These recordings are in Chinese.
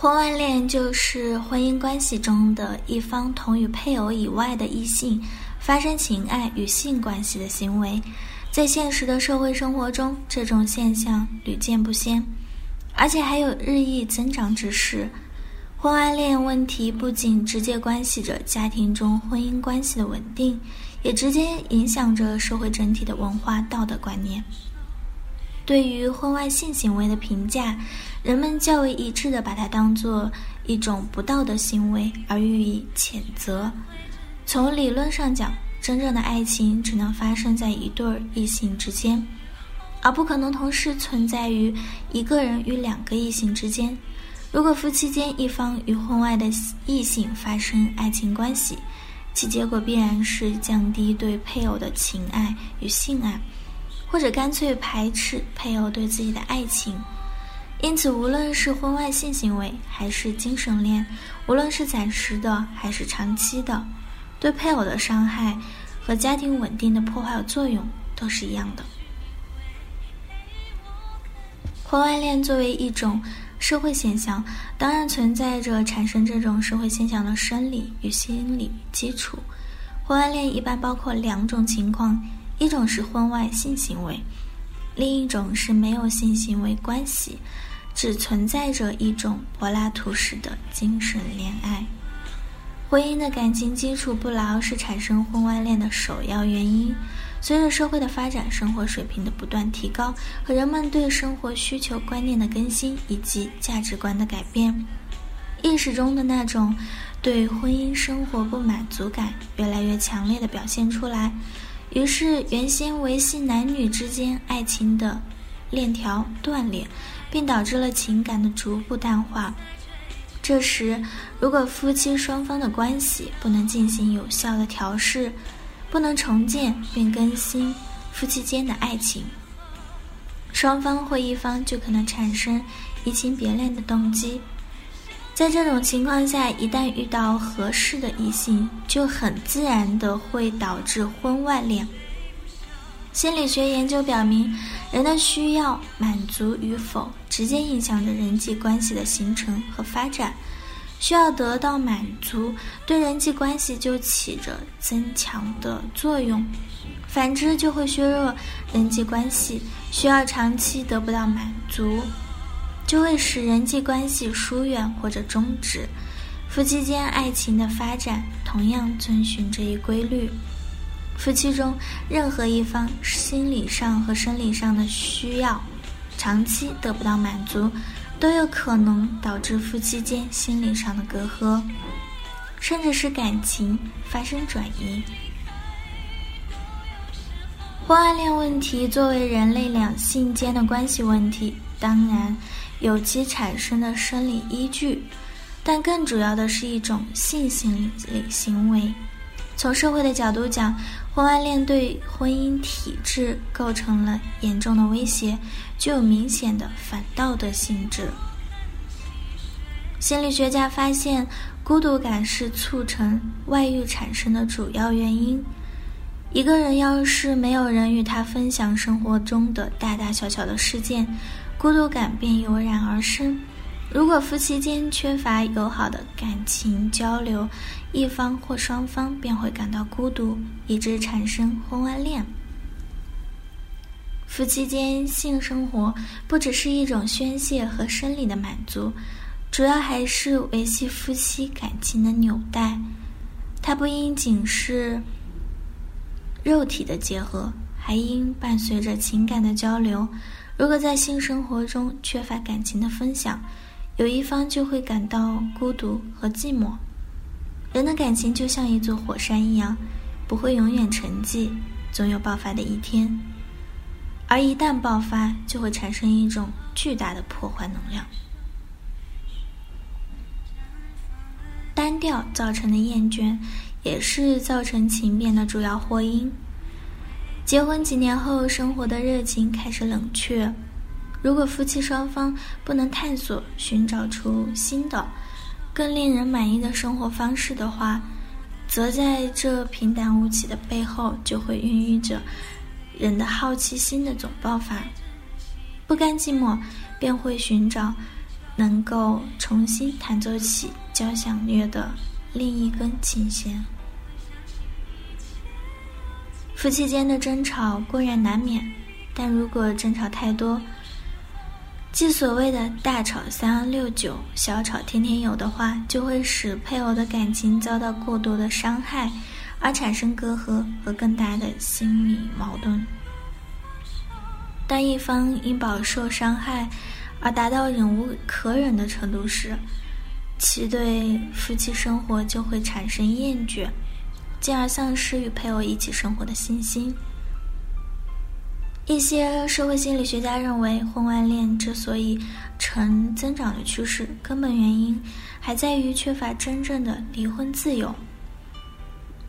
婚外恋就是婚姻关系中的一方同与配偶以外的异性发生情爱与性关系的行为，在现实的社会生活中，这种现象屡见不鲜，而且还有日益增长之势。婚外恋问题不仅直接关系着家庭中婚姻关系的稳定，也直接影响着社会整体的文化道德观念。对于婚外性行为的评价，人们较为一致地把它当作一种不道德行为而予以谴责。从理论上讲，真正的爱情只能发生在一对异性之间，而不可能同时存在于一个人与两个异性之间。如果夫妻间一方与婚外的异性发生爱情关系，其结果必然是降低对配偶的情爱与性爱。或者干脆排斥配偶对自己的爱情，因此，无论是婚外性行为还是精神恋，无论是暂时的还是长期的，对配偶的伤害和家庭稳定的破坏作用都是一样的。婚外恋作为一种社会现象，当然存在着产生这种社会现象的生理与心理基础。婚外恋一般包括两种情况。一种是婚外性行为，另一种是没有性行为关系，只存在着一种柏拉图式的精神恋爱。婚姻的感情基础不牢是产生婚外恋的首要原因。随着社会的发展，生活水平的不断提高和人们对生活需求观念的更新以及价值观的改变，意识中的那种对婚姻生活不满足感越来越强烈的表现出来。于是，原先维系男女之间爱情的链条断裂，并导致了情感的逐步淡化。这时，如果夫妻双方的关系不能进行有效的调试，不能重建并更新夫妻间的爱情，双方或一方就可能产生移情别恋的动机。在这种情况下，一旦遇到合适的异性，就很自然的会导致婚外恋。心理学研究表明，人的需要满足与否，直接影响着人际关系的形成和发展。需要得到满足，对人际关系就起着增强的作用；反之，就会削弱人际关系。需要长期得不到满足。就会使人际关系疏远或者终止。夫妻间爱情的发展同样遵循这一规律。夫妻中任何一方心理上和生理上的需要长期得不到满足，都有可能导致夫妻间心理上的隔阂，甚至是感情发生转移。婚外恋问题作为人类两性间的关系问题，当然。有其产生的生理依据，但更主要的是一种性心理行为。从社会的角度讲，婚外恋对婚姻体制构成了严重的威胁，具有明显的反道德性质。心理学家发现，孤独感是促成外遇产生的主要原因。一个人要是没有人与他分享生活中的大大小小的事件，孤独感便油然而生。如果夫妻间缺乏友好的感情交流，一方或双方便会感到孤独，以致产生婚外恋。夫妻间性生活不只是一种宣泄和生理的满足，主要还是维系夫妻感情的纽带。它不应仅是肉体的结合，还应伴随着情感的交流。如果在性生活中缺乏感情的分享，有一方就会感到孤独和寂寞。人的感情就像一座火山一样，不会永远沉寂，总有爆发的一天。而一旦爆发，就会产生一种巨大的破坏能量。单调造成的厌倦，也是造成情变的主要祸因。结婚几年后，生活的热情开始冷却。如果夫妻双方不能探索、寻找出新的、更令人满意的生活方式的话，则在这平淡无奇的背后，就会孕育着人的好奇心的总爆发。不甘寂寞，便会寻找能够重新弹奏起交响乐的另一根琴弦。夫妻间的争吵固然难免，但如果争吵太多，即所谓的大吵三六九，小吵天天有的话，就会使配偶的感情遭到过多的伤害，而产生隔阂和更大的心理矛盾。当一方因饱受伤害而达到忍无可忍的程度时，其对夫妻生活就会产生厌倦，进而丧失与配偶一起生活的信心。一些社会心理学家认为，婚外恋之所以呈增长的趋势，根本原因还在于缺乏真正的离婚自由。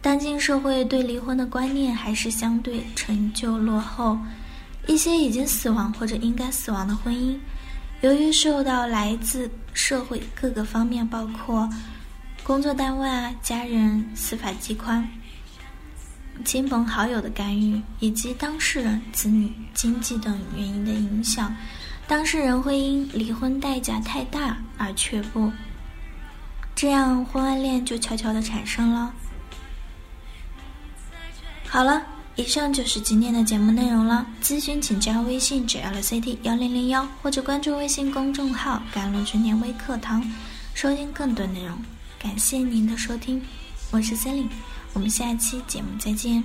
当今社会对离婚的观念还是相对陈旧落后，一些已经死亡或者应该死亡的婚姻，由于受到来自社会各个方面，包括工作单位啊、家人、司法机关。亲朋好友的干预，以及当事人、子女、经济等原因的影响，当事人会因离婚代价太大而却步，这样婚外恋就悄悄的产生了。好了，以上就是今天的节目内容了。咨询请加微信 jlct 幺零零幺，或者关注微信公众号“甘露春天微课堂”，收听更多内容。感谢您的收听，我是森林。我们下期节目再见。